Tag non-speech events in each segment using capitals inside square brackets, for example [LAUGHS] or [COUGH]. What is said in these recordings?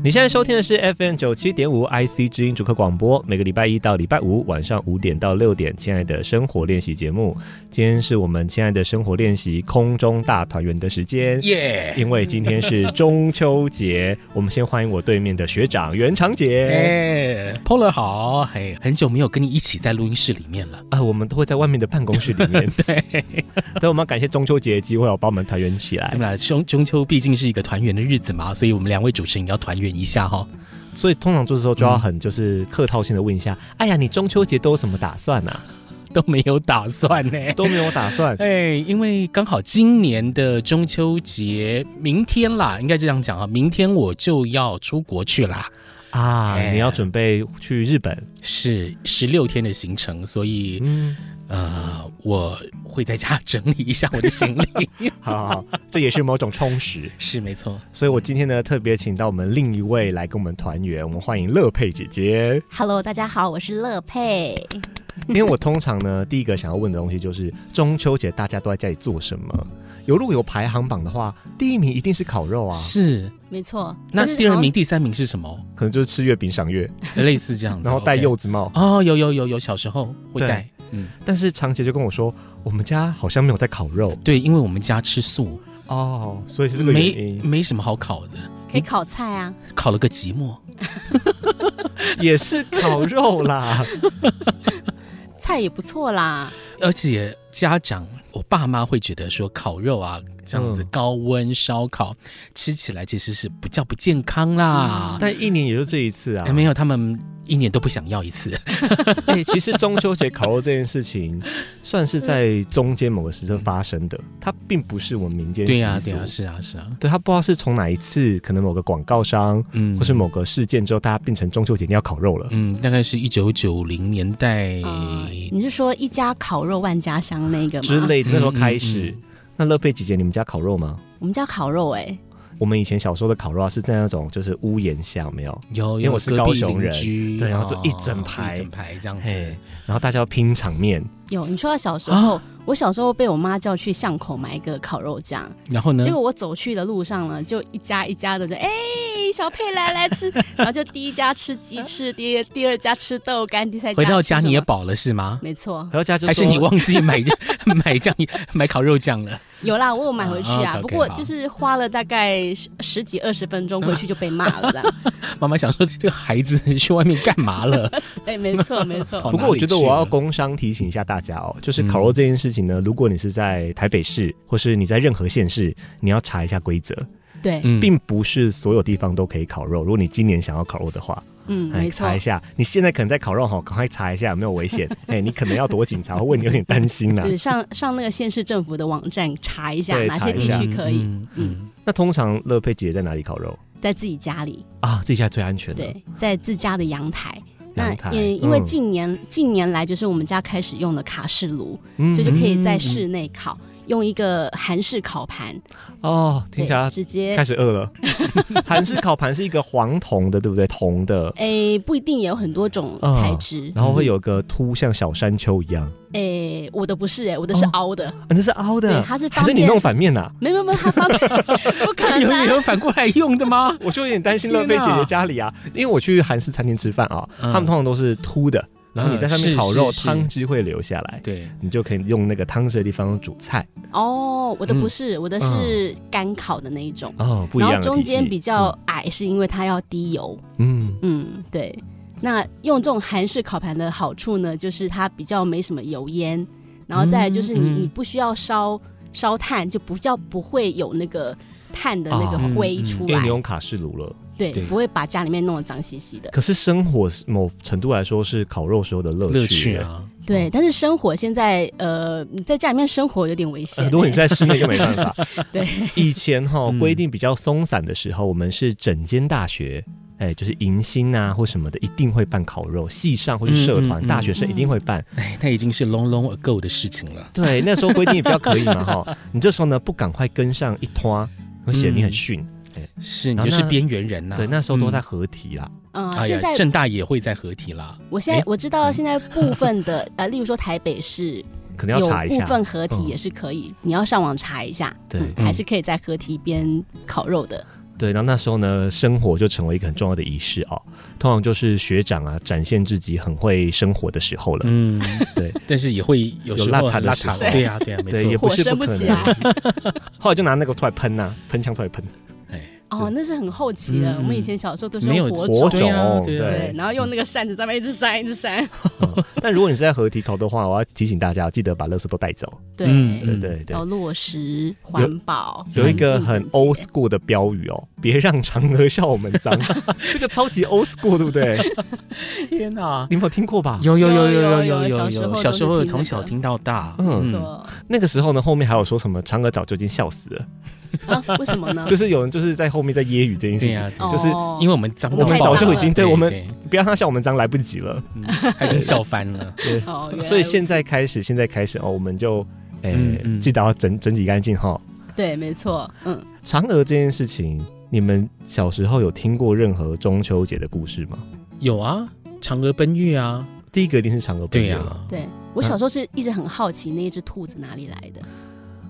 你现在收听的是 FM 九七点五 IC 之音主客广播，每个礼拜一到礼拜五晚上五点到六点，亲爱的生活练习节目。今天是我们亲爱的生活练习空中大团圆的时间，耶！因为今天是中秋节，[LAUGHS] 我们先欢迎我对面的学长袁长杰。哎，Polo 好，嘿，很久没有跟你一起在录音室里面了啊，我们都会在外面的办公室里面。[LAUGHS] 对，[LAUGHS] 所以我们要感谢中秋节的机会，要把我们团圆起来。对吧？中中秋毕竟是一个团圆的日子嘛，所以我们两位主持人要团圆。一下哈，所以通常做的时候就要很就是客套性的问一下，嗯、哎呀，你中秋节都有什么打算呢、啊？[LAUGHS] 都没有打算呢，都没有打算。[LAUGHS] 哎，因为刚好今年的中秋节明天啦，应该这样讲啊，明天我就要出国去啦。啊，哎、你要准备去日本，是十六天的行程，所以嗯。呃，我会在家 [LAUGHS] 整理一下我的行李。[LAUGHS] 好，好，好，这也是某种充实，[LAUGHS] 是没错。所以我今天呢，特别请到我们另一位来跟我们团圆。我们欢迎乐佩姐姐。Hello，大家好，我是乐佩。因为我通常呢，第一个想要问的东西就是中秋节大家都在家里做什么？有如果有排行榜的话，第一名一定是烤肉啊，是没错。那第二名、第三名是什么？可能就是吃月饼、赏月，类似这样子。然后戴柚子帽。哦，有有有有，小时候会戴。嗯，但是长姐就跟我说，我们家好像没有在烤肉。对，因为我们家吃素哦，所以是这个原因。没没什么好烤的，可以烤菜啊，烤了个寂寞，[LAUGHS] 也是烤肉啦，[LAUGHS] 菜也不错啦。而且家长，我爸妈会觉得说烤肉啊，这样子高温烧烤、嗯、吃起来其实是比较不健康啦。嗯、但一年也就这一次啊，欸、没有他们。一年都不想要一次。哎、欸，其实中秋节烤肉这件事情，[LAUGHS] 算是在中间某个时刻发生的，它并不是我们民间习俗。对呀、啊，对、啊，是啊，是啊。对，它不知道是从哪一次，可能某个广告商，嗯，或是某个事件之后，大家变成中秋节一定要烤肉了。嗯，大概是一九九零年代、呃。你是说一家烤肉万家香那个吗？之类的，那时候开始。嗯嗯嗯、那乐佩姐姐，你们家烤肉吗？我们家烤肉、欸，哎。我们以前小时候的烤肉啊，是在那种就是屋檐下，有没有？有，因为我是高雄人，对，然后就一整排，一整排这样子，然后大家要拼场面。有，你说到小时候，啊、我小时候被我妈叫去巷口买一个烤肉酱，然后呢，结果我走去的路上呢，就一家一家的就哎。小佩来来吃，然后就第一家吃鸡翅，第第二家吃豆干，第三家回到家你也饱了是吗？没错，回到家就还是你忘记买买酱买烤肉酱了？有啦，我有买回去啊，啊不过就是花了大概十几二十分钟，回去就被骂了。妈妈想说这个孩子去外面干嘛了？哎，没错没错。不过我觉得我要工商提醒一下大家哦，就是烤肉这件事情呢，如果你是在台北市，或是你在任何县市，你要查一下规则。对，并不是所有地方都可以烤肉。如果你今年想要烤肉的话，嗯，没错，查一下。你现在可能在烤肉哈，赶快查一下有没有危险。[LAUGHS] 哎，你可能要躲警察，会为你有点担心呐。上上那个县市政府的网站查一下哪些地区可以。嗯，那通常乐佩姐在哪里烤肉？在自己家里啊，自己家最安全的。对，在自家的阳台。那也因为近年近年来就是我们家开始用的卡式炉，所以就可以在室内烤。用一个韩式烤盘哦，听起来直接开始饿了。[LAUGHS] 韩式烤盘是一个黄铜的，对不对？铜的，哎、欸，不一定，也有很多种材质、嗯，然后会有个凸，像小山丘一样。哎、欸，我的不是、欸，哎，我的是凹的，那、哦、是凹的，它是还是你弄反面呐、啊？没有没有，它方便，[LAUGHS] 不可能、啊，有有反过来用的吗？[LAUGHS] 我就有点担心乐佩姐姐家里啊，因为我去韩式餐厅吃饭啊，嗯、他们通常都是凸的。然后你在上面烤肉，汤汁会流下来，对，你就可以用那个汤汁的地方煮菜。哦，我的不是，我的是干烤的那一种。哦，不一样。然后中间比较矮，是因为它要低油。嗯嗯，对。那用这种韩式烤盘的好处呢，就是它比较没什么油烟，然后再来就是你你不需要烧烧炭，就不叫不会有那个炭的那个灰出来。因为你用卡式炉了。对，不会把家里面弄得脏兮兮的。可是生火某程度来说是烤肉时候的乐趣啊。对，但是生火现在呃，你在家里面生火有点危险。如果你在室内就没办法。[LAUGHS] 对，以前哈规定比较松散的时候，我们是整间大学，哎，就是迎新啊或什么的，一定会办烤肉，系上或是社团大学生一定会办。哎，那已经是 long long ago 的事情了。对，那时候规定也比较可以嘛哈。你这时候呢不赶快跟上一拖，会显得你很逊。是，你就是边缘人呐。对，那时候都在合体啦。嗯，现在正大也会在合体啦。我现在我知道，现在部分的呃，例如说台北市，[LAUGHS] 可能要查一下，部分合体也是可以。你要上网查一下，对，还是可以在合体边烤肉的。对，然后那时候呢，生火就成为一个很重要的仪式哦。通常就是学长啊展现自己很会生火的时候了。嗯，[LAUGHS] 对，但是也会有时候有落差的落时对呀，对呀，没对，也错。不是火升不可不起来能。[LAUGHS] 后来就拿那个出来喷呐、啊，喷枪出来喷。哎，哦，那是很后期的。嗯我们以前小时候都是没有用火火种，对啊种，对啊对，然后用那个扇子在那边一直扇，一直扇。嗯 [LAUGHS] 但如果你是在合体烤的话，我要提醒大家，记得把垃圾都带走。对，嗯对对对要，落实环保，有一个很 old school 的标语哦，[LAUGHS] 别让嫦娥笑我们脏。[LAUGHS] 这个超级 old school，对不对？天哪！你们有听过吧？有有有有有有有小时候有，小时候都是听从小听到大。嗯没错那个时候呢，后面还有说什么嫦娥早就已经笑死了，啊？为什么呢？[LAUGHS] 就是有人就是在后面在揶揄这件事情就是因为我们脏，我们早就已经对我们不要让他笑我们脏，来不及了。嗯他已经笑翻了。[LAUGHS] 对，所以现在开始，现在开始哦，我们就诶、嗯嗯记得要整整理干净哈。对，没错，嗯，嫦娥这件事情，你们小时候有听过任何中秋节的故事吗？有啊，嫦娥奔月啊，第一个一定是嫦娥奔月啊。，对我小时候是一直很好奇那一只兔子哪里来的，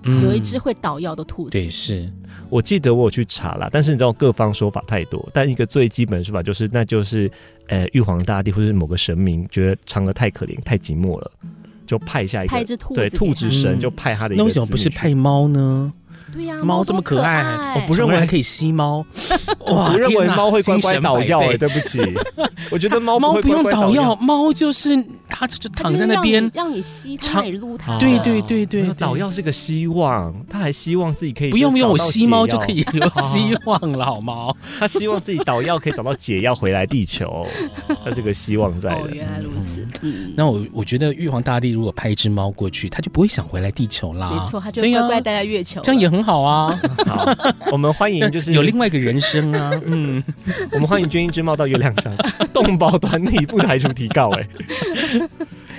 嗯。有一只会捣药的兔子，对是，我记得我有去查啦，但是你知道各方说法太多，但一个最基本的说法就是，那就是呃玉皇大帝或是某个神明觉得嫦娥太可怜、太寂寞了，就派下一个派一只兔子对兔子神嗯。就派他的一个那为什么不是派猫呢？对呀，猫这么可可爱爱，我不认为还可以吸猫。[LAUGHS] 哇，不认为猫会乖乖倒药对不起，我觉得猫猫不用乖乖捣药，猫就是它就躺在那边，让你吸让你撸它，对对对对对没有捣药是个希望，他还希望自己可以不用不用，我吸猫就可以 [LAUGHS] 有希望了，好吗？他希望自己倒药可以找到解药回来地球，[LAUGHS] 他这个希望在。原来如此，嗯，那我我觉得玉皇大帝如果派一只猫过去，他就不会想回来地球啦。没错，它就乖乖待在月球了，这样也很好啊，好，我们欢迎就是有另外一个人生啊。[LAUGHS] 嗯，我们欢迎捐一只猫到月亮上，[LAUGHS] 动保团体不排除提告哎。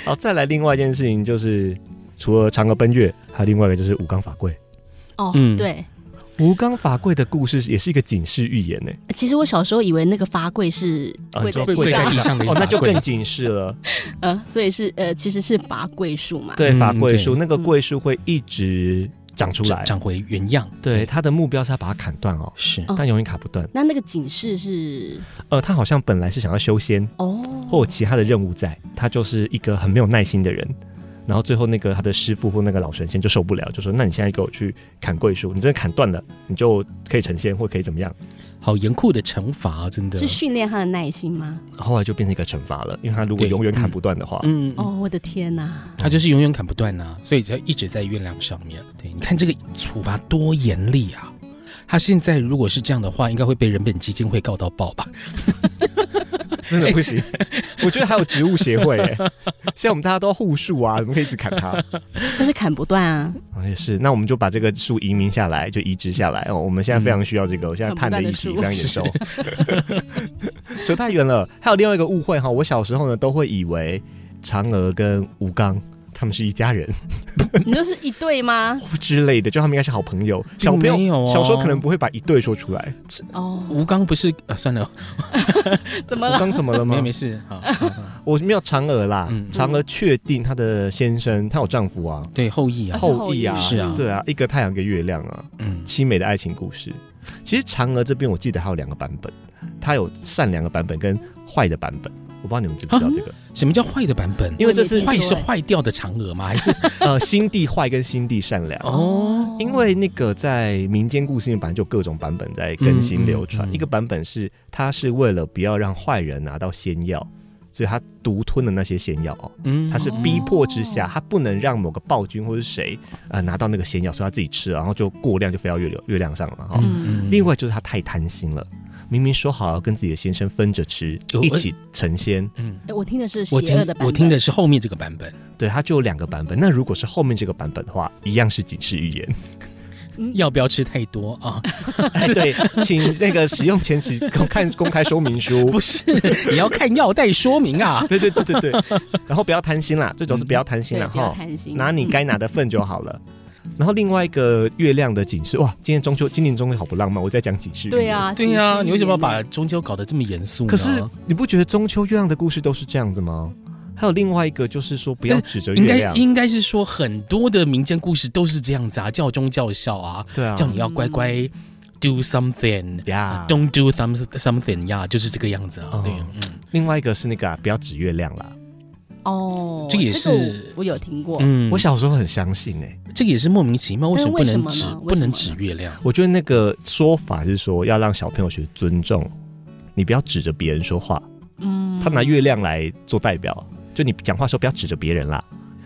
好，再来另外一件事情就是，除了嫦娥奔月，还有另外一个就是吴刚伐桂。哦嗯，对。吴刚伐桂的故事也是一个警示预言呢。其实我小时候以为那个伐桂是啊你说跪在地跪在上，地上的哦，那就更警示了。呃，所以是呃，其实是法桂树嘛。对，嗯伐桂树对那个桂树会一直长出来长，回原样。对，他的目标是要把它砍断哦，是哦但永远砍不断。那那个警示是呃，他好像本来是想要修仙，哦，或有其他的任务在，他就是一个很没有耐心的人。然后最后那个他的师傅或那个老神仙就受不了，就说：“那你现在给我去砍桂树，你真的砍断了，你就可以成仙或可以怎么样好严酷的惩罚啊，真的。是训练他的耐心吗？？”后来就变成一个惩罚了，因为他如果永远砍不断的话，嗯，哦，我的天哪！他就是永远砍不断呐、所以才一直在月亮上面。对，你看这个处罚多严厉啊！他现在如果是这样的话，应该会被人本基金会告到爆吧？真的不行。[LAUGHS] 我觉得还有植物协会，哎，现在我们大家都要护树啊，怎么可以一直砍它？但是砍不断啊，啊，也是，那我们就把这个树移民下来，就移植下来哦。我们现在非常需要这个，我现在碳的议题非常严重，[LAUGHS] 扯太远了。还有另外一个误会哈，我小时候呢都会以为嫦娥跟吴刚他们是一家人 [LAUGHS] 你就是一对吗？[LAUGHS] 之类的，就他们应该是好朋友。小朋友小时候可能不会把一对说出来。哦，吴刚不是呃，算了，[LAUGHS] 怎么了？吴刚怎么了吗没没？事，好，好好我没有嫦娥啦嗯，嫦娥确定她的先生，她有丈夫啊，对后羿啊，是后羿啊，是啊对啊，一个太阳，一个月亮啊。嗯，凄美的爱情故事。其实嫦娥这边我记得还有两个版本，它有善良的版本跟坏的版本。我不知道你们知不知道这个？什么叫坏的版本？因为这是坏是坏掉的嫦娥吗？还是 [LAUGHS] 呃，心地坏跟心地善良。哦，因为那个在民间故事里面本来就各种版本在更新流传。嗯嗯嗯一个版本是他是为了不要让坏人拿到仙药，所以他独吞了那些仙药哦。嗯他是逼迫之下，哦他不能让某个暴君或是谁呃拿到那个仙药，所以他自己吃了，然后就过量就飞到月流月亮上了嘛。哈、嗯另外就是他太贪心了，明明说好要跟自己的先生分着吃，一起成仙，嗯，哎我听的是我听邪恶的版本，我听的是后面这个版本，对，它就有两个版本。那如果是后面这个版本的话，一样是警示预言。嗯要不要吃太多啊？哎，[LAUGHS] 对，请那个使用前请看公开说明书 [LAUGHS] 不。是，你要看药袋说明啊。[LAUGHS] 对对对对对，然后不要贪心啦，最主要是不要贪心啦，对不要哈，贪心，拿你该拿的份就好了。然后另外一个月亮的警示，哇，今天中秋，今年中秋好不浪漫，我在讲警示。对。啊，对呀、你为什么要把中秋搞得这么严肃呢？可是你不觉得中秋月亮的故事都是这样子吗？还有另外一个就是说，不要指着月亮。应该是说很多的民间故事都是这样子啊，教忠教孝啊，对啊，叫你要乖乖 do something 呀、don't do some something 呀、yeah,，就是这个样子啊。Oh. 对，嗯。另外一个是那个、啊、不要指月亮啦。哦，这个也是、这个、我有听过。嗯，我小时候很相信诶、欸，这个也是莫名其妙，为什么不能指不能指月亮？我觉得那个说法是说要让小朋友学尊重，你不要指着别人说话。嗯，他拿月亮来做代表，就你讲话的时候不要指着别人啦。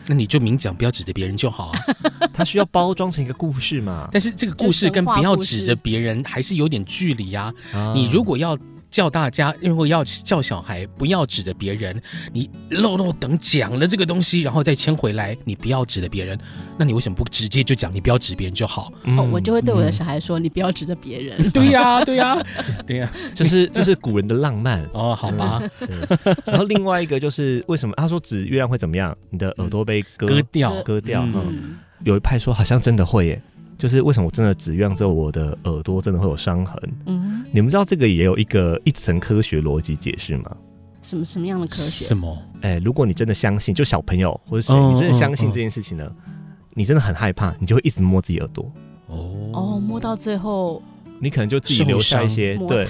那你就明讲，不要指着别人就好啊。[LAUGHS] [LAUGHS] 他需要包装成一个故事嘛？但是这个故事跟不要指着别人还是有点距离啊。你如果要。叫大家，因为要叫小孩不要指着别人，你漏漏等讲了这个东西，然后再牵回来，你不要指着别人，那你为什么不直接就讲你不要指别人就好？哦，我就会对我的小孩说，嗯、你不要指着别人。[LAUGHS] 对呀、啊，对呀、啊，对呀、啊，这是这是古人的浪漫 [LAUGHS] 哦，好吧。然后另外一个就是为什么他说指月亮会怎么样？你的耳朵被割割掉，割掉。嗯，有一派说好像真的会耶。就是为什么我真的指月亮之后，我的耳朵真的会有伤痕？嗯，你们知道这个也有一个一层科学逻辑解释吗？什么什么样的科学？什么？哎、欸，如果你真的相信，就小朋友或者谁，你真的相信这件事情呢、嗯嗯嗯，你真的很害怕，你就会一直摸自己耳朵。哦哦，摸到最后。你可能就自己留下一些对，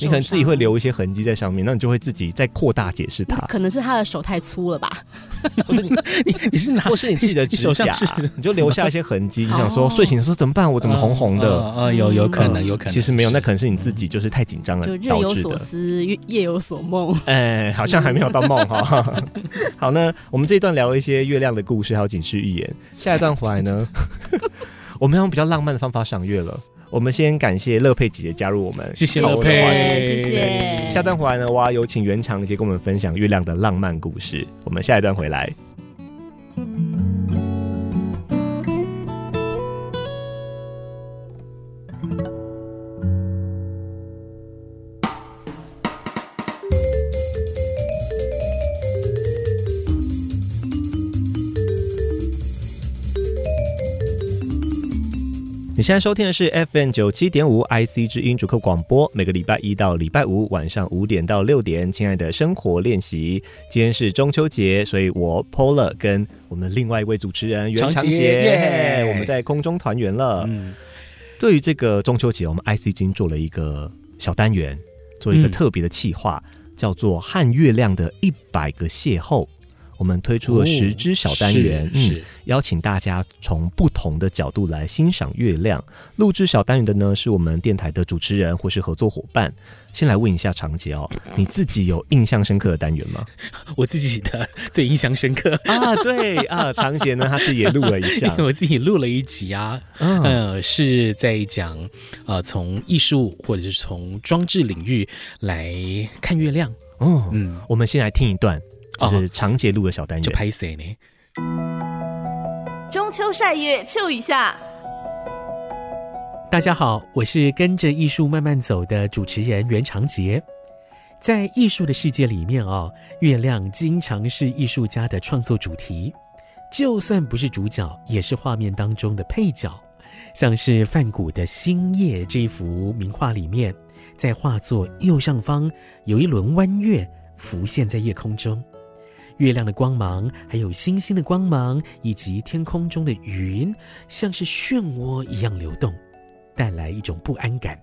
你可能自己会留一些痕迹在上面，那你就会自己再扩大解释它。可能是他的手太粗了吧？[LAUGHS] 你你你是拿，或是你自己的指甲，你就留下一些痕迹。你想说睡醒的时候怎么办？我怎么红红的？啊、呃，有有可能，有可能。其实没有，那可能是你自己就是太紧张了，就日有所思，夜有所梦。哎，好像还没有到梦哈。[LAUGHS] 好那，我们这一段聊一些月亮的故事，还有警示预言。下一段回来呢，[LAUGHS] 我们用比较浪漫的方法赏月了。我们先感谢乐佩姐姐加入我们，谢谢乐佩，谢谢。下段回来呢，我要有请袁长姐跟我们分享月亮的浪漫故事。我们下一段回来。你现在收听的是 FM 九七点五 IC 之音主客广播，每个礼拜一到礼拜五晚上五点到六点，亲爱的生活练习。今天是中秋节，所以我 Paula 跟我们的另外一位主持人袁长杰，我们在空中团圆了。嗯，对于这个中秋节，我们 IC 之音做了一个小单元，做一个特别的企划，嗯，叫做和月亮的一百个邂逅。我们推出了十支小单元，哦、嗯，邀请大家从不同的角度来欣赏月亮。录制小单元的呢，是我们电台的主持人或是合作伙伴。先来问一下长杰哦，你自己有印象深刻的单元吗？[LAUGHS] 我自己的最印象深刻 [LAUGHS] 啊，对啊，长杰呢，他自己也录了一下，[LAUGHS] 我自己录了一集啊，嗯、呃，是在讲呃，从艺术或者是从装置领域来看月亮。哦，嗯，我们先来听一段。就是长节录的小单元，就拍谁呢？中秋晒月，秋一下。大家好，我是跟着艺术慢慢走的主持人袁长杰。在艺术的世界里面哦，月亮经常是艺术家的创作主题，就算不是主角，也是画面当中的配角。像是梵谷的《星夜》这一幅名画里面，在画作右上方有一轮弯月浮现在夜空中。月亮的光芒，还有星星的光芒，以及天空中的云，像是漩涡一样流动，带来一种不安感。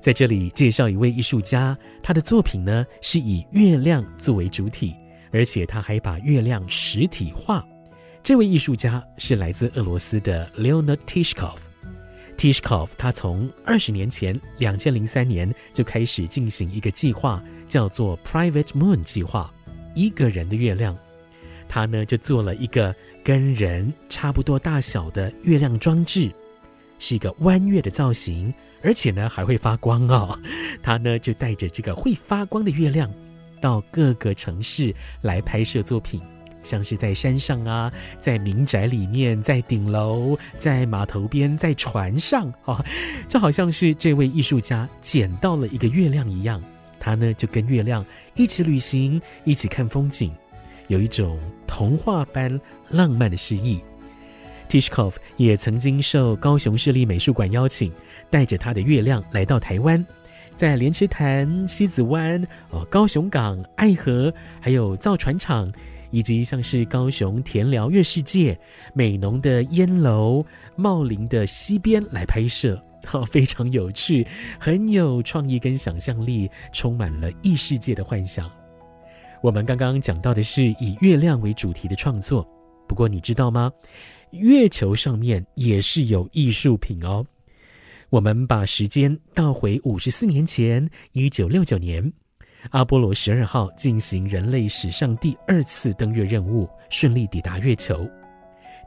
在这里介绍一位艺术家，他的作品呢是以月亮作为主体，而且他还把月亮实体化。这位艺术家是来自俄罗斯的 Leonid Tishkov。Tishkov 他从二十年前，两千零三年就开始进行一个计划，叫做 Private Moon 计划。一个人的月亮，他呢就做了一个跟人差不多大小的月亮装置，是一个弯月的造型，而且呢还会发光哦。[LAUGHS] 他呢就带着这个会发光的月亮，到各个城市来拍摄作品，像是在山上啊，在民宅里面，在顶楼，在码头边，在船上哦，就好像是这位艺术家捡到了一个月亮一样。他呢就跟月亮一起旅行，一起看风景，有一种童话般浪漫的诗意。Tishkov 也曾经受高雄市立美术馆邀请，带着他的月亮来到台湾，在莲池潭、西子湾、哦高雄港、爱河，还有造船厂，以及像是高雄田寮月世界、美浓的烟楼、茂林的溪边来拍摄。好，[LAUGHS] 非常有趣，很有创意跟想象力，充满了异世界的幻想。我们刚刚讲到的是以月亮为主题的创作，不过你知道吗？月球上面也是有艺术品哦。我们把时间倒回五十四年前，一九六九年，阿波罗十二号进行人类史上第二次登月任务，顺利抵达月球。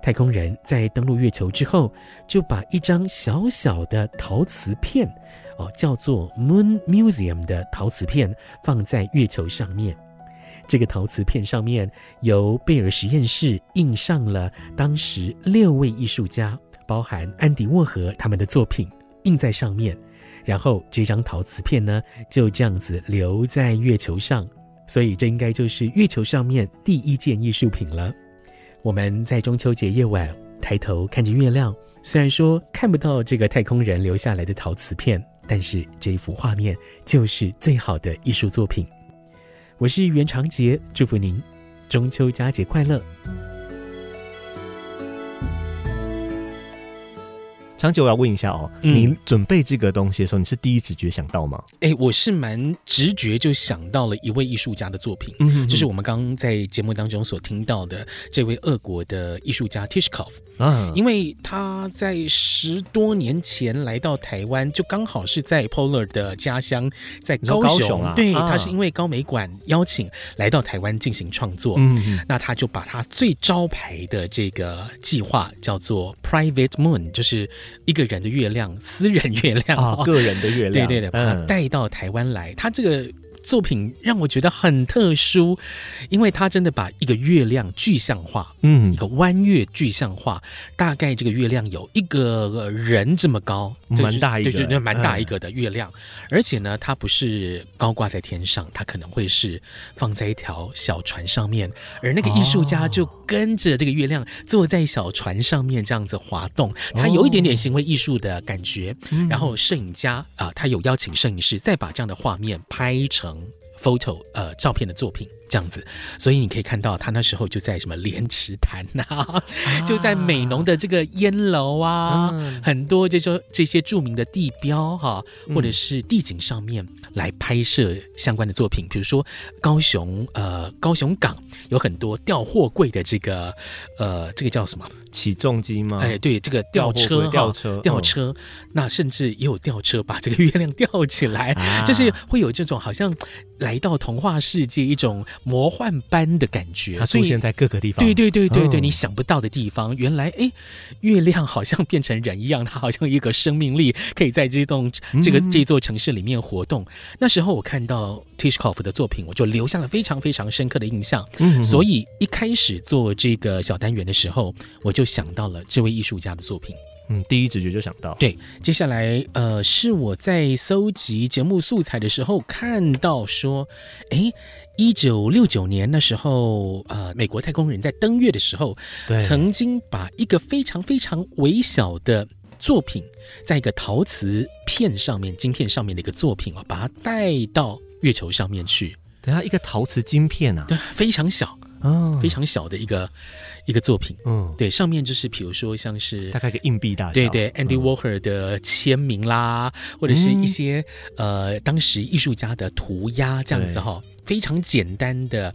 太空人在登陆月球之后，就把一张小小的陶瓷片，哦，叫做 Moon Museum 的陶瓷片，放在月球上面。这个陶瓷片上面由贝尔实验室印上了当时六位艺术家，包含安迪沃荷他们的作品印在上面，然后这张陶瓷片呢就这样子留在月球上，所以这应该就是月球上面第一件艺术品了。我们在中秋节夜晚抬头看着月亮，虽然说看不到这个太空人留下来的陶瓷片，但是这一幅画面就是最好的艺术作品。我是袁长杰，祝福您中秋佳节快乐。长久，我要问一下哦，嗯、你准备这个东西的时候，你是第一直觉想到吗？哎，我是蛮直觉就想到了一位艺术家的作品，嗯哼哼，就是我们刚刚在节目当中所听到的这位俄国的艺术家 Tishkov 啊，因为他在十多年前来到台湾，就刚好是在 Polar 的家乡，在高雄，高雄啊，对，他是因为高美馆邀请来到台湾进行创作，嗯，那他就把他最招牌的这个计划叫做 Private Moon，就是。一个人的月亮，私人月亮。个人的月亮，[LAUGHS] 对对对，把它带到台湾来，他这个。作品让我觉得很特殊，因为他真的把一个月亮具象化，嗯，一个弯月具象化，大概这个月亮有一个人这么高，蛮大一个，对对对，蛮大一个的月亮，嗯、而且呢，它不是高挂在天上，它可能会是放在一条小船上面，而那个艺术家就跟着这个月亮坐在小船上面这样子滑动，他有一点点行为艺术的感觉，哦、然后摄影家啊、呃，他有邀请摄影师再把这样的画面拍成。Photo 呃，照片的作品。这样子，所以你可以看到他那时候就在什么莲池潭呐、啊，啊、就在美浓的这个烟楼啊，嗯、很多这说这些著名的地标哈、啊，或者是地景上面来拍摄相关的作品，比如说高雄呃高雄港有很多吊货柜的这个呃这个叫什么？起重机吗？哎，对，这个吊车，吊车，吊车，那甚至也有吊车把这个月亮吊起来，啊、就是会有这种好像来到童话世界一种魔幻般的感觉。它出现在各个地方，对对对对对，你想不到的地方，原来哎，月亮好像变成人一样，它好像一个生命力，可以在这栋这个这座城市里面活动。嗯、那时候我看到 Tishkov 的作品，我就留下了非常非常深刻的印象。嗯所以一开始做这个小单元的时候，我就。就想到了这位艺术家的作品，嗯，第一直觉就想到。对，接下来呃，是我在搜集节目素材的时候看到说，诶，一九六九年那时候，呃，美国太空人在登月的时候，对。曾经把一个非常非常微小的作品，在一个陶瓷片上面、晶片上面的一个作品啊，把它带到月球上面去。对啊，一个陶瓷晶片啊，对，非常小，哦，非常小的一个。一个作品，嗯，对，上面就是比如说像是大概一个硬币大小，对对，Andy Walker 的签名啦，嗯、或者是一些呃当时艺术家的涂鸦这样子哈，对非常简单的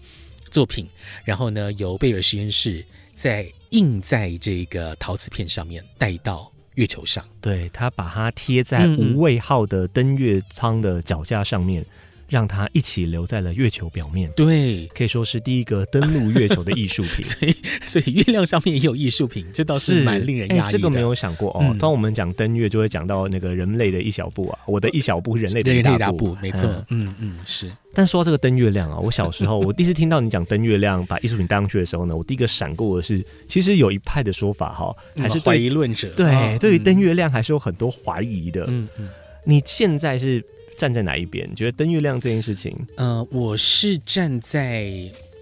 作品，然后呢由贝尔实验室再印在这个陶瓷片上面带到月球上，对，他把它贴在无畏号的登月舱的脚架上面。嗯让它一起留在了月球表面，对，可以说是第一个登陆月球的艺术品。[LAUGHS] 所以，所以月亮上面也有艺术品，这倒是蛮令人讶异的。欸，这个没有想过哦。嗯、当我们讲登月，就会讲到那个人类的一小步啊，我的一小步，人类的一大步，大步没错。嗯嗯，是。但说到这个登月亮啊，我小时候我第一次听到你讲登月亮把艺术品带上去的时候呢，我第一个闪过的是，其实有一派的说法哈，还是怀疑论者，对，哦、对于登月亮还是有很多怀疑的。嗯嗯，你现在是？站在哪一边？你觉得登月亮这件事情，呃，我是站在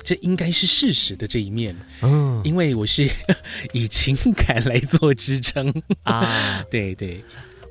这应该是事实的这一面，嗯，因为我是 [LAUGHS] 以情感来做支撑啊。对 [LAUGHS] 对，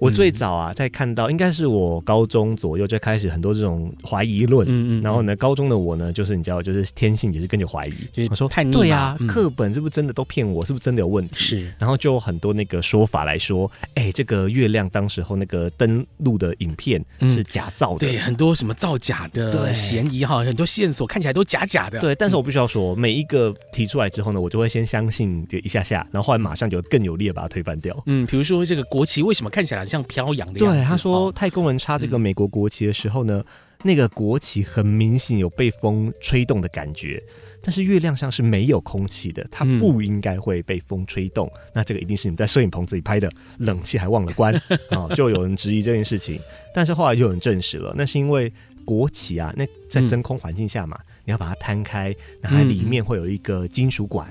我最早啊，在看到应该是我高中左右就开始很多这种怀疑论，嗯嗯，然后呢，高中的我呢，就是你知道，就是天性也是跟着怀疑，我说叛逆，对呀，课本是不是真的都骗我？是不是真的有问题？是，然后就很多那个说法来说，哎，这个月亮当时候那个登录的影片是假造的，对，很多什么造假的嫌疑哈，很多线索看起来都假假的，对。但是我必须要说，每一个提出来之后呢，我就会先相信就一下下，然后后来马上就更有力的把它推翻掉。嗯，比如说这个国旗为什么看起来像飘扬的样子？对，他说太空人插这个美国国旗的时候呢，那个国旗很明显有被风吹动的感觉，但是月亮上是没有空气的，它不应该会被风吹动。那这个一定是你们在摄影棚子里拍的，冷气还忘了关啊！[LAUGHS] 就有人质疑这件事情，但是后来就有人证实了，那是因为国旗啊，那在真空环境下嘛，你要把它摊开，然后里面会有一个金属管。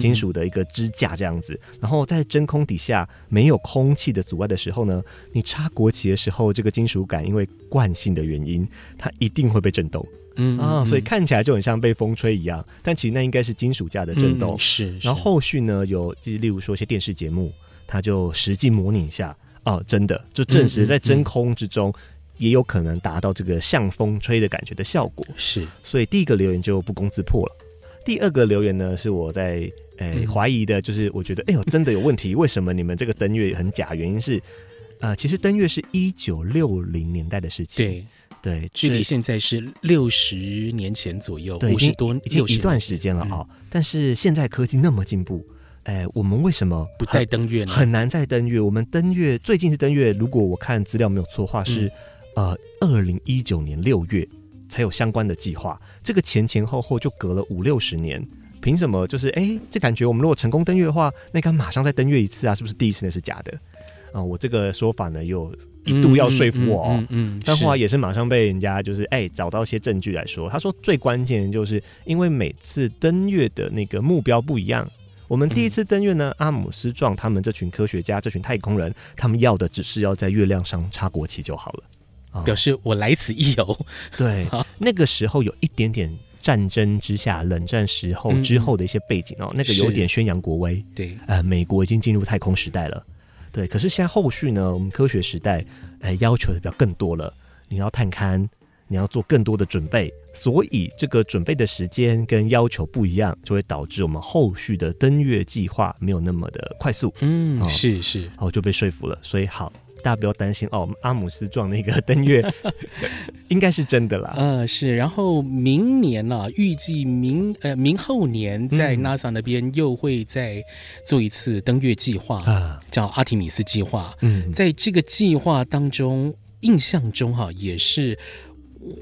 金属的一个支架这样子，然后在真空底下没有空气的阻碍的时候呢，你插国旗的时候，这个金属杆因为惯性的原因，它一定会被震动。嗯啊，所以看起来就很像被风吹一样，但其实那应该是金属架的震动。嗯、是，是。然后后续呢，有例如说一些电视节目，它就实际模拟一下，哦，真的就证实在真空之中也有可能达到这个像风吹的感觉的效果。是，所以第一个留言就不攻自破了。第二个留言呢，是我在诶怀、欸、疑的，就是我觉得哎呦真的有问题，为什么你们这个登月很假？原因是，呃，其实登月是一九六零年代的事情，对对，距离现在是六十年前左右，五十多已经一段时间了啊、哦。但是现在科技那么进步，哎、欸，我们为什么不再登月呢？很难再登月。我们登月最近是登月，如果我看资料没有错的话，是、嗯、呃二零一九年六月。才有相关的计划，这个前前后后就隔了五六十年，凭什么？就是哎、欸，这感觉我们如果成功登月的话，那该马上再登月一次啊？是不是第一次那是假的？啊、呃，我这个说法呢，又一度要说服我哦，嗯，嗯，嗯，嗯，但后来也是马上被人家就是哎、欸、找到一些证据来说，他说最关键的就是因为每次登月的那个目标不一样，我们第一次登月呢，嗯、阿姆斯壮他们这群科学家、这群太空人，他们要的只是要在月亮上插国旗就好了。表示我来此一游，对，[LAUGHS] 那个时候有一点点战争之下，冷战时候之后的一些背景哦，嗯、那个有点宣扬国威，对，呃，美国已经进入太空时代了，对，可是现在后续呢，我们科学时代，呃，要求的比较更多了，你要探勘，你要做更多的准备，所以这个准备的时间跟要求不一样，就会导致我们后续的登月计划没有那么的快速，嗯，哦、是是，哦就被说服了，所以好。大家不要担心哦，阿姆斯壮那个登月 [LAUGHS] 应该是真的啦。嗯，是。然后明年呢、啊，预计明呃明后年在 NASA 那边又会再做一次登月计划，啊、嗯，叫阿提米斯计划。嗯，在这个计划当中，印象中哈、啊、也是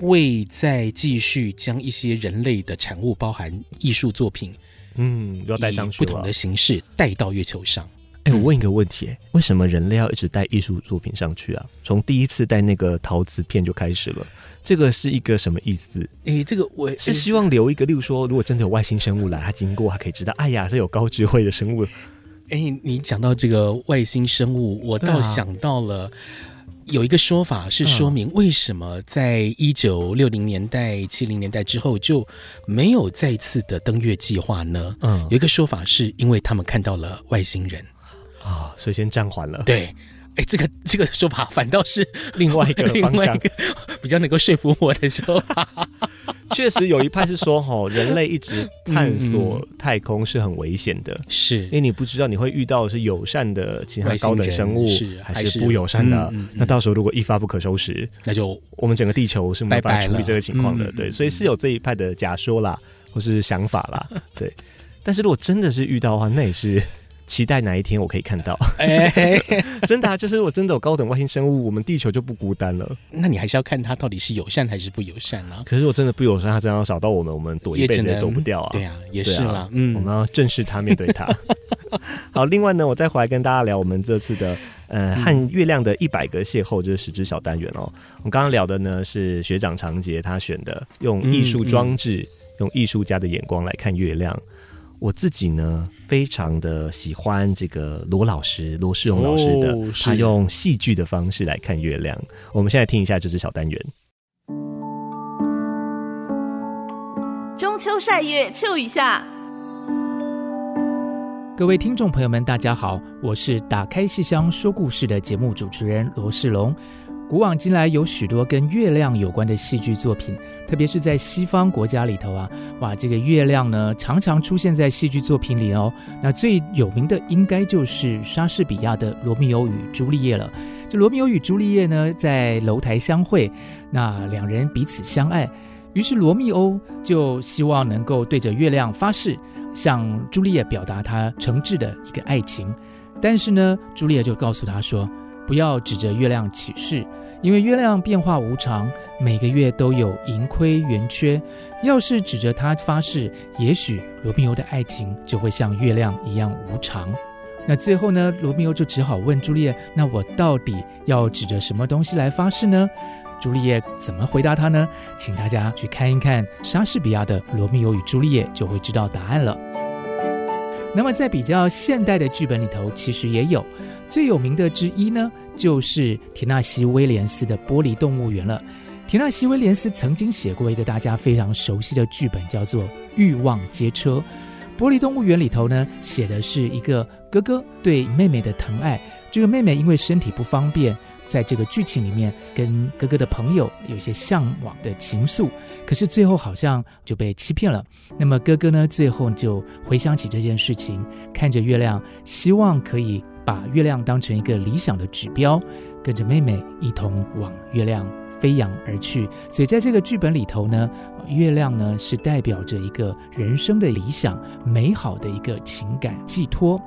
会再继续将一些人类的产物，包含艺术作品，嗯，要带上去，不同的形式带到月球上。哎、欸，我问一个问题，为什么人类要一直带艺术作品上去啊？从第一次带那个陶瓷片就开始了，这个是一个什么意思？哎、欸，这个我是希望留一个，例如说，如果真的有外星生物来，他经过，他可以知道，哎呀，是有高智慧的生物。哎、欸，你讲到这个外星生物，我倒想到了有一个说法是说明为什么在一九六零年代、七零年代之后就没有再次的登月计划呢？嗯，有一个说法是因为他们看到了外星人。啊、哦，所以先暂缓了。对，哎，这个这个说法反倒是 [LAUGHS] 另外一个方向，[LAUGHS] 比较能够说服我的说法。[LAUGHS] 确实有一派是说，哈，人类一直探索太空是很危险的，是、因为你不知道你会遇到是友善的其他高等生物，还是不友善的。嗯嗯嗯、那到时候如果一发不可收拾，那就我们整个地球是没办法处理这个情况的。对，所以是有这一派的假说啦，或是想法啦。对，但是如果真的是遇到的话，那也是。期待哪一天我可以看到，[LAUGHS] 哎、欸，[LAUGHS] 真的啊，就是我真的有高等外星生物，我们地球就不孤单了。那你还是要看它到底是友善还是不友善啊？可是我真的不友善，它真要找到我们，我们躲一辈子也躲不掉啊。对啊，也是啦，嗯，我们要正视它，面对它。[LAUGHS] 好，另外呢，我再回来跟大家聊我们这次的呃和月亮的一百个邂逅，就是十只小单元哦。我们刚刚聊的呢是学长长杰他选的，用艺术装置，嗯嗯、用艺术家的眼光来看月亮。我自己呢，非常的喜欢这个罗老师罗世荣老师的，哦、他用戏剧的方式来看月亮。我们现在听一下这支小单元。中秋晒月，秋一下。各位听众朋友们，大家好，我是打开戏箱说故事的节目主持人罗世龙。古往今来，有许多跟月亮有关的戏剧作品，特别是在西方国家里头啊，哇，这个月亮呢，常常出现在戏剧作品里哦。那最有名的应该就是莎士比亚的《罗密欧与朱丽叶》了。这《罗密欧与朱丽叶》呢，在楼台相会，那两人彼此相爱，于是罗密欧就希望能够对着月亮发誓。向朱丽叶表达他诚挚的一个爱情，但是呢，朱丽叶就告诉他说：“不要指着月亮起誓，因为月亮变化无常，每个月都有盈亏圆缺。要是指着他发誓，也许罗密欧的爱情就会像月亮一样无常。那最后呢，罗密欧就只好问朱丽叶：‘那我到底要指着什么东西来发誓呢？’”朱丽叶怎么回答他呢？请大家去看一看莎士比亚的《罗密欧与朱丽叶》，就会知道答案了。那么在比较现代的剧本里头，其实也有最有名的之一呢，就是田纳西·威廉斯的《玻璃动物园》了。田纳西·威廉斯曾经写过一个大家非常熟悉的剧本，叫做《欲望街车》。《玻璃动物园》里头呢，写的是一个哥哥对妹妹的疼爱。这个妹妹因为身体不方便。在这个剧情里面，跟哥哥的朋友有一些向往的情愫，可是最后好像就被欺骗了。那么哥哥呢，最后就回想起这件事情，看着月亮，希望可以把月亮当成一个理想的指标，跟着妹妹一同往月亮飞扬而去。所以在这个剧本里头呢，月亮呢是代表着一个人生的理想、美好的一个情感寄托。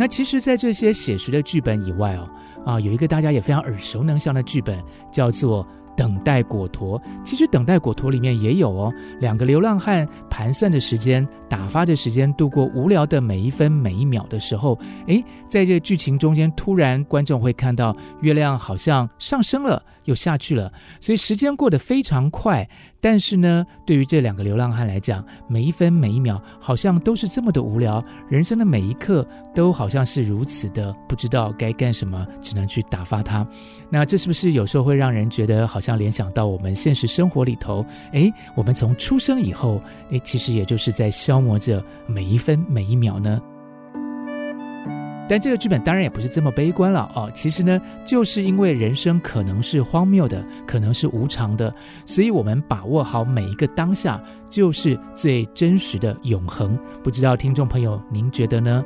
那其实，在这些写实的剧本以外哦，啊，有一个大家也非常耳熟能详的剧本，叫做。等待果陀，其实等待果陀里面也有哦。两个流浪汉盘算着时间，打发着时间，度过无聊的每一分每一秒的时候，诶，在这剧情中间，突然观众会看到月亮好像上升了，又下去了，所以时间过得非常快。但是呢，对于这两个流浪汉来讲，每一分每一秒好像都是这么的无聊，人生的每一刻都好像是如此的不知道该干什么，只能去打发它。那这是不是有时候会让人觉得好像？联想到我们现实生活里头，诶，我们从出生以后，诶，其实也就是在消磨着每一分每一秒呢。但这个剧本当然也不是这么悲观了哦。其实呢，就是因为人生可能是荒谬的，可能是无常的，所以我们把握好每一个当下，就是最真实的永恒。不知道听众朋友您觉得呢？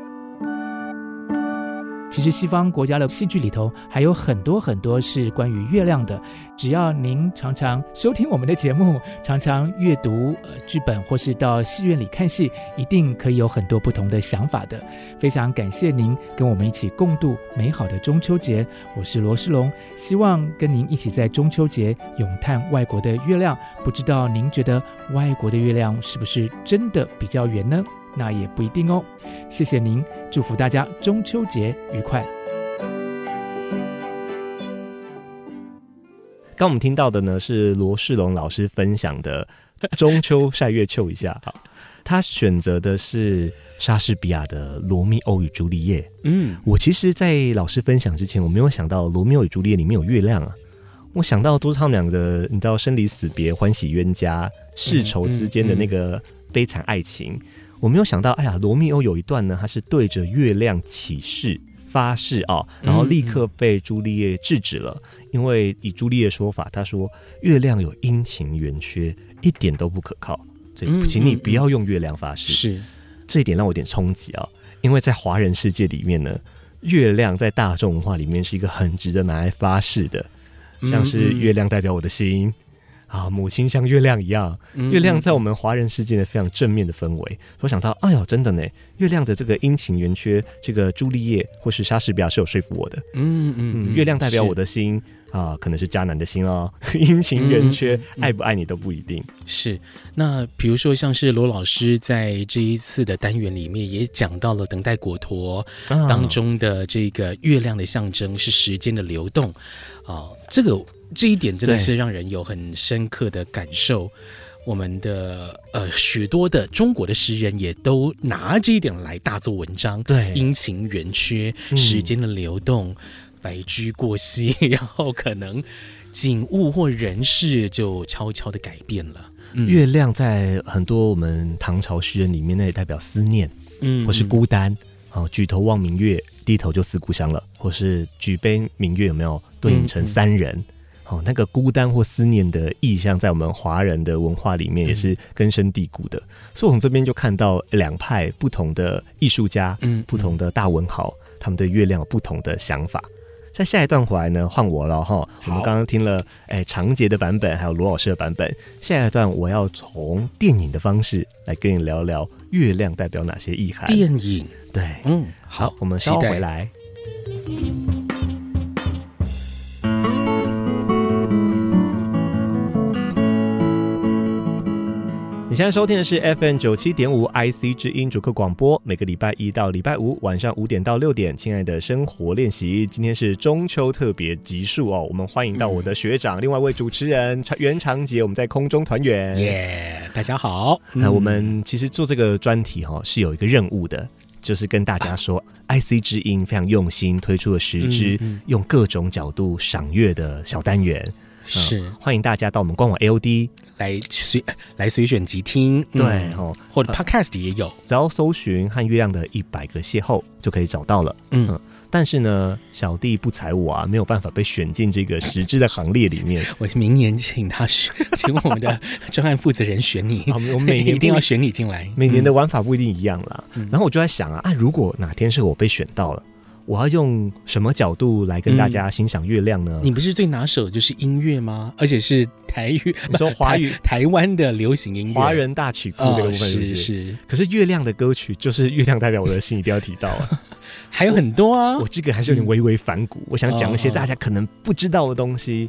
其实西方国家的戏剧里头还有很多很多是关于月亮的。只要您常常收听我们的节目，常常阅读呃剧本，或是到戏院里看戏，一定可以有很多不同的想法的。非常感谢您跟我们一起共度美好的中秋节。我是罗世龙，希望跟您一起在中秋节咏叹外国的月亮。不知道您觉得外国的月亮是不是真的比较圆呢？那也不一定哦。谢谢您，祝福大家中秋节愉快。刚我们听到的呢是罗世龙老师分享的《中秋晒月秋一下》好，[LAUGHS] 他选择的是莎士比亚的《罗密欧与朱丽叶》。嗯，我其实，在老师分享之前，我没有想到《罗密欧与朱丽叶》里面有月亮啊。我想到都是他们两个，你知道生离死别、欢喜冤家、世仇之间的那个悲惨爱情。嗯嗯嗯我没有想到，哎呀，罗密欧有一段呢，他是对着月亮起誓发誓啊，然后立刻被朱丽叶制止了，因为以朱丽叶说法，他说月亮有阴晴圆缺，一点都不可靠，所以请你不要用月亮发誓。是这一点让我有点冲击啊，因为在华人世界里面呢，月亮在大众文化里面是一个很值得拿来发誓的，像是月亮代表我的心。啊，母亲像月亮一样，月亮在我们华人世界的非常正面的氛围。我想到，哎呦，真的呢，月亮的这个阴晴圆缺，这个朱丽叶或是莎士比亚是有说服我的。嗯嗯，嗯，月亮代表我的心啊，可能是渣男的心哦。阴晴圆缺，爱不爱你都不一定。是，那比如说像是罗老师在这一次的单元里面也讲到了等待果陀当中的这个月亮的象征是时间的流动啊，这个。这一点真的是让人有很深刻的感受。我们的呃许多的中国的诗人也都拿这一点来大做文章。对，阴晴圆缺，时间的流动，嗯、白驹过隙，[LAUGHS] 然后可能景物或人事就悄悄的改变了。嗯、月亮在很多我们唐朝诗人里面，那也代表思念。嗯，或是孤单，哦，举头望明月，低头就思故乡了，或是举杯明月，有没有对应成三人？哦，那个孤单或思念的意象，在我们华人的文化里面也是根深蒂固的。嗯、所以，我们这边就看到两派不同的艺术家，嗯，不同的大文豪，他们对月亮有不同的想法。在下一段回来呢，换我了哈。我们刚刚听了哎长杰的版本，还有罗老师的版本。下一段我要从电影的方式来跟你聊聊月亮代表哪些意涵。电影，对，嗯，好，我们稍后回来。你现在收听的是 FM 九七点五 IC 之音主客广播，每个礼拜一到礼拜五晚上五点到六点，亲爱的生活练习，今天是中秋特别集数哦，我们欢迎到我的学长，嗯、另外一位主持人袁长杰，我们在空中团圆。耶，yeah, 大家好。那我们其实做这个专题哈、哦、是有一个任务的，就是跟大家说、啊、IC 之音非常用心推出了十支用各种角度赏月的小单元。是、嗯，欢迎大家到我们官网 AOD 来随来随选即听，对哦，嗯、或者 Podcast 也有，只要搜寻和月亮的一百个邂逅就可以找到了。嗯，嗯，但是呢，小弟不才我啊，没有办法被选进这个十支的行列里面。[LAUGHS] 我明年请他选，[LAUGHS] 请我们的 [LAUGHS] 专案负责人选你。我们每年一定要选你进来，每年的玩法不一定一样啦。嗯、然后我就在想啊，啊，如果哪天是我被选到了。我要用什么角度来跟大家欣赏月亮呢？嗯、你不是最拿手的就是音乐吗？而且是台语，[LAUGHS] 你说华语 [LAUGHS] 台湾的流行音乐，华人大曲库这个部分是不是？哦、是是，可是月亮的歌曲就是月亮代表我的心，一定要提到啊。[LAUGHS] 还有很多啊，我，我这个还是有点微微反骨。嗯、我想讲一些大家可能不知道的东西。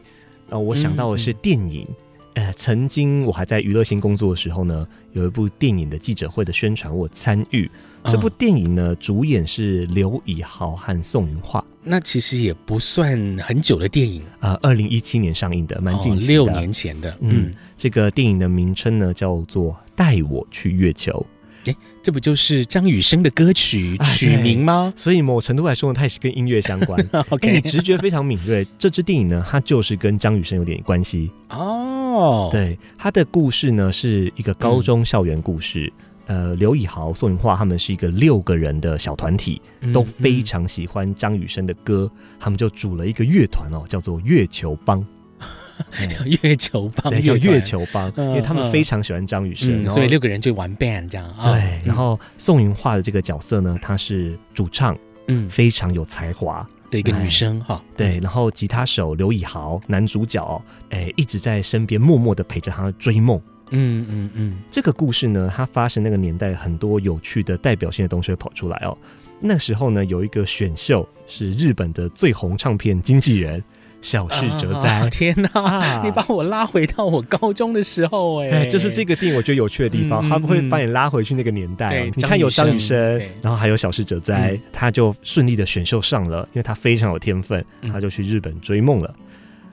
哦，我想到的是电影。呃，曾经我还在娱乐新工作的时候呢，有一部电影的记者会的宣传，我参与。这部电影呢，主演是刘以豪和宋云桦。那其实也不算很久的电影啊，二零一七年上映的，蛮近期的，六年前的。嗯，这个电影的名称呢叫做《带我去月球》。哎，这不就是张雨生的歌曲取名吗？所以某程度来说呢，它也是跟音乐相关。[LAUGHS] OK，你直觉非常敏锐。这支电影呢，它就是跟张雨生有点关系。哦，对，它的故事呢是一个高中校园故事。嗯呃，刘以豪、宋云桦他们是一个六个人的小团体，嗯、都非常喜欢张雨生的歌，嗯、他们就组了一个乐团哦，叫做月球帮。[LAUGHS] 月球帮，对，叫月球帮，嗯、因为他们非常喜欢张雨生，嗯、所以六个人就玩 band 这样。对，哦、然后宋云桦的这个角色呢，她是主唱，嗯，非常有才华的一个女生哈。对，然后吉他手刘以豪，男主角，哎，一直在身边默默的陪着他追梦。嗯嗯嗯，嗯这个故事呢，它发生那个年代，很多有趣的代表性的东西会跑出来哦。那时候呢，有一个选秀是日本的最红唱片经纪人小室哲哉。啊、天哪，啊、你把我拉回到我高中的时候哎，哎，这是这个电影我觉得有趣的地方，他不、嗯、会把你拉回去那个年代、哦。你看有张雨生，然后还有小室哲哉，嗯、他就顺利的选秀上了，因为他非常有天分，他就去日本追梦了。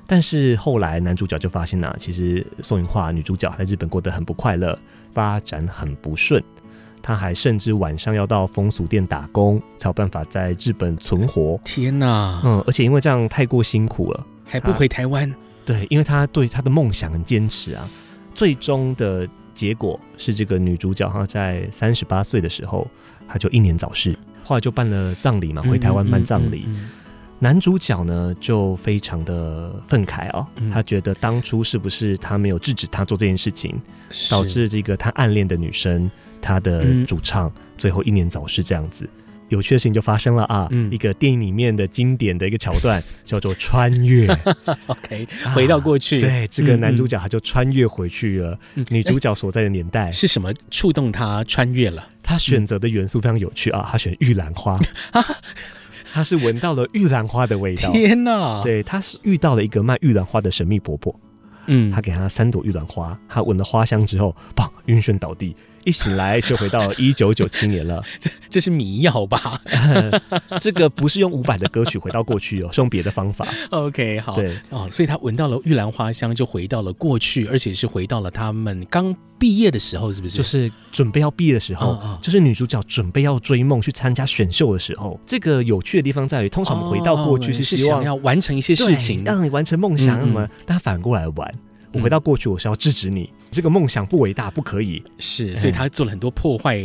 但是后来男主角就发现呢、啊，其实宋芸樺女主角在日本过得很不快乐，发展很不顺。她还甚至晚上要到风俗店打工，才有办法在日本存活。天哪！嗯，而且因为这样太过辛苦了，还不回台湾。对，因为他对他的梦想很坚持啊。最终的结果是，这个女主角她在三十八岁的时候，她就英年早逝。后来就办了葬礼嘛，回台湾办葬礼。嗯嗯嗯嗯男主角呢，就非常的愤慨哦，嗯、他觉得当初是不是他没有制止他做这件事情，导致这个他暗恋的女生，他的主唱、嗯、最后英年早逝这样子。有趣的事情就发生了啊！嗯、一个电影里面的经典的一个桥段叫做穿越。[LAUGHS] OK，回到过去，啊、对，这个男主角他就穿越回去了女主角所在的年代。是什么触动他穿越了？他选择的元素非常有趣啊，他选玉兰花。[LAUGHS] 他是闻到了玉兰花的味道。天哪！对，他是遇到了一个卖玉兰花的神秘伯伯。嗯，他给他三朵玉兰花，他闻了花香之后，砰，晕眩倒地。一醒来就回到一九九七年了，[LAUGHS] 这这是迷药吧？[LAUGHS] 这个不是用伍佰的歌曲回到过去哦，是用别的方法。OK，好，对哦，所以他闻到了玉兰花香，就回到了过去，而且是回到了他们刚毕业的时候，是不是？就是准备要毕业的时候，哦哦就是女主角准备要追梦去参加选秀的时候。这个有趣的地方在于，通常我们回到过去是希望、要完成一些事情，让你完成梦想什么，嗯嗯但他反过来玩。我回到过去，我是要制止你。这个梦想不伟大，不可以。是，所以他做了很多破坏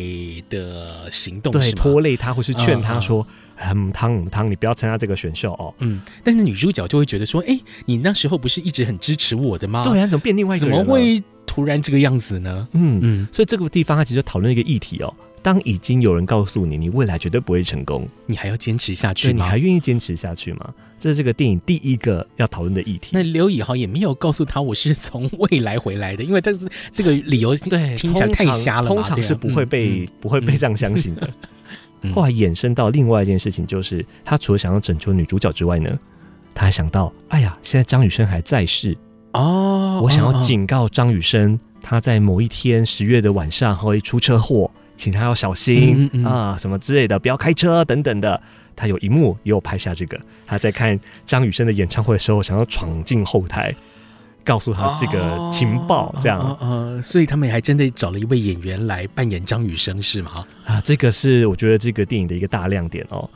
的行动，对，拖累他，或是劝他说：“嗯嗯，汤汤，你不要参加这个选秀哦。嗯，但是女主角就会觉得说：“哎，你那时候不是一直很支持我的吗？对啊，怎么变另外一个怎人怎？么会突然这个样子呢？”嗯嗯，嗯，所以这个地方他其实讨论一个议题哦。当已经有人告诉你，你未来绝对不会成功，你还要坚持下去吗，你吗？还愿意坚持下去吗？这是这个电影第一个要讨论的议题。那刘以豪也没有告诉他我是从未来回来的，因为这是这个理由对，听起来太瞎了嘛通常是不会被、嗯、不会被这样相信的。[LAUGHS] 嗯、后来衍生到另外一件事情，就是他除了想要拯救女主角之外呢，他还想到，哎呀，现在张雨生还在世哦，我想要警告张雨生，哦、他在某一天十月的晚上会出车祸。请他要小心、啊，什么之类的，不要开车等等的。他有一幕也有拍下这个，他在看张雨生的演唱会的时候，想要闯进后台，告诉他这个情报，这样。呃、哦哦，所以他们还真的找了一位演员来扮演张雨生，是吗？啊，这个是我觉得这个电影的一个大亮点哦。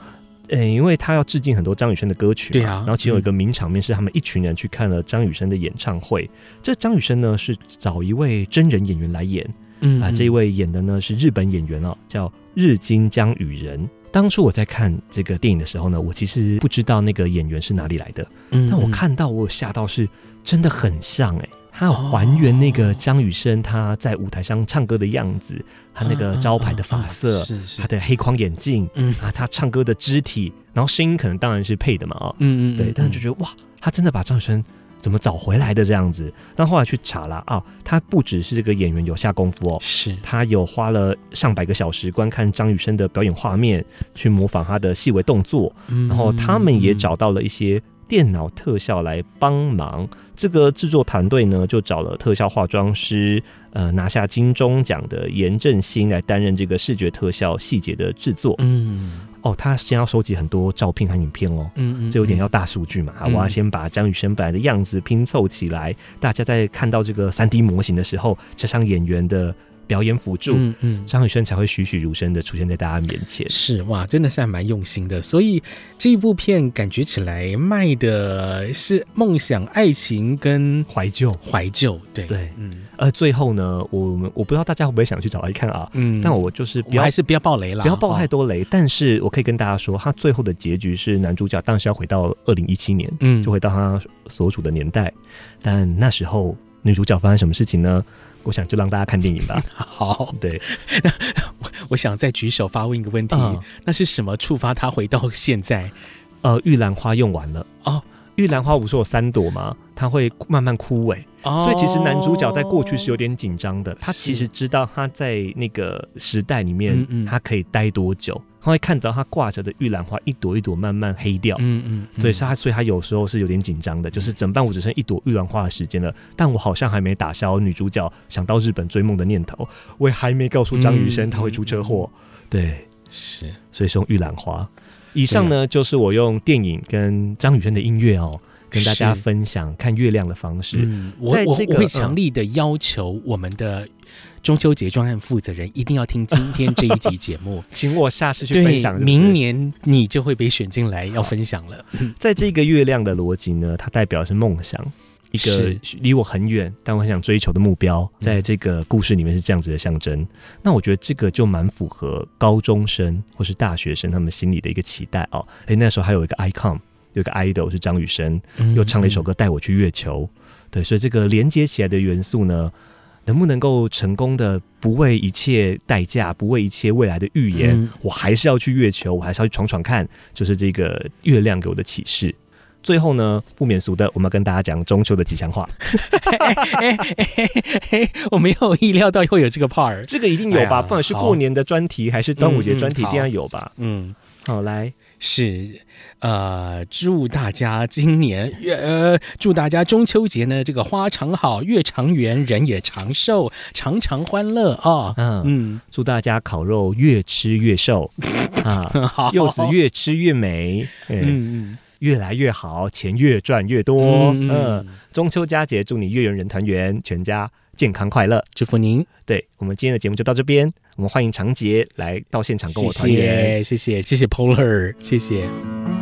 嗯，因为他要致敬很多张雨生的歌曲，对啊。然后其中有一个名场面是他们一群人去看了张雨生的演唱会。这张雨生呢是找一位真人演员来演。嗯啊，这一位演的呢是日本演员哦，叫日金江雨人。当初我在看这个电影的时候呢，我其实不知道那个演员是哪里来的，嗯，但我看到我有吓到，是真的很像哎，他有还原那个张雨生他在舞台上唱歌的样子，他那个招牌的发色，是是，他的黑框眼镜，嗯。啊，他唱歌的肢体，然后声音可能当然是配的嘛，哦，嗯嗯，对，但是就觉得哇，他真的把张雨生。怎么找回来的这样子？但后来去查了啊，他不只是这个演员有下功夫哦，是他有花了上百个小时观看张雨生的表演画面，去模仿他的细微动作，嗯、然后他们也找到了一些电脑特效来帮忙。这个制作团队呢，就找了特效化妆师，呃，拿下金钟奖的严正兴来担任这个视觉特效细节的制作。嗯。哦，他先要收集很多照片和影片哦，嗯嗯，这有点要大数据嘛，嗯、我要先把张雨生本来的样子拼凑起来，嗯、大家在看到这个三 D 模型的时候，加上演员的表演辅助，嗯嗯，张雨生才会栩栩如生的出现在大家面前。是哇，真的是还蛮用心的。所以这一部片感觉起来卖的是梦想、爱情跟怀旧，怀旧。对对，嗯。呃，最后呢，我们我不知道大家会不会想去找来看啊，嗯，但我就是不要还是不要爆雷了，不要爆太多雷。哦、但是我可以跟大家说，他最后的结局是男主角当时要回到二零一七年，嗯，就回到他所处的年代。但那时候女主角发生什么事情呢？我想就让大家看电影吧。[LAUGHS] 好，对，我 [LAUGHS] 我想再举手发问一个问题，嗯、那是什么触发他回到现在？呃，玉兰花用完了哦。玉兰花不是有三朵吗？它会慢慢枯萎，哦、所以其实男主角在过去是有点紧张的。他其实知道他在那个时代里面，他可以待多久。嗯嗯他会看到他挂着的玉兰花一朵一朵慢慢黑掉，嗯嗯，嗯所以他，所以他有时候是有点紧张的，就是整伴舞只剩一朵玉兰花的时间了，但我好像还没打消女主角想到日本追梦的念头，我也还没告诉张雨生他会出车祸，嗯、对，是，所以是用玉兰花。以上呢，就是我用电影跟张雨生的音乐哦，跟大家分享看月亮的方式。嗯、我我我会强力的要求我们的。中秋节专案负责人一定要听今天这一集节目，[LAUGHS] 请我下次去分享是是？明年你就会被选进来要分享了。[LAUGHS] 在这个月亮的逻辑呢，它代表是梦想，一个离我很远但我很想追求的目标，在这个故事里面是这样子的象征。嗯、那我觉得这个就蛮符合高中生或是大学生他们心里的一个期待哦。哎，那时候还有一个 icon，有一个 idol 是张雨生，又唱了一首歌《带我去月球》。嗯、对，所以这个连接起来的元素呢，能不能够成功的不为一切代价，不为一切未来的预言，嗯、我还是要去月球，我还是要去闯闯看，就是这个月亮给我的启示。最后呢，不免俗的，我们跟大家讲中秋的吉祥话。我没有意料到会有这个 part，这个一定有吧？不管是过年的专题还是端午节专题，一定要有吧？嗯，好，来。是，呃，祝大家今年月，呃，祝大家中秋节呢，这个花常好，月长圆，人也长寿，常常欢乐啊！嗯嗯，祝大家烤肉越吃越瘦啊，柚子越吃越美，嗯嗯，越来越好，钱越赚越多，嗯，嗯，中秋佳节，祝你月圆人团圆，全家健康快乐，祝福您。对，我们今天的节目就到这边，我们欢迎长杰来到现场跟我团圆，谢谢谢谢谢谢 Polar，谢谢。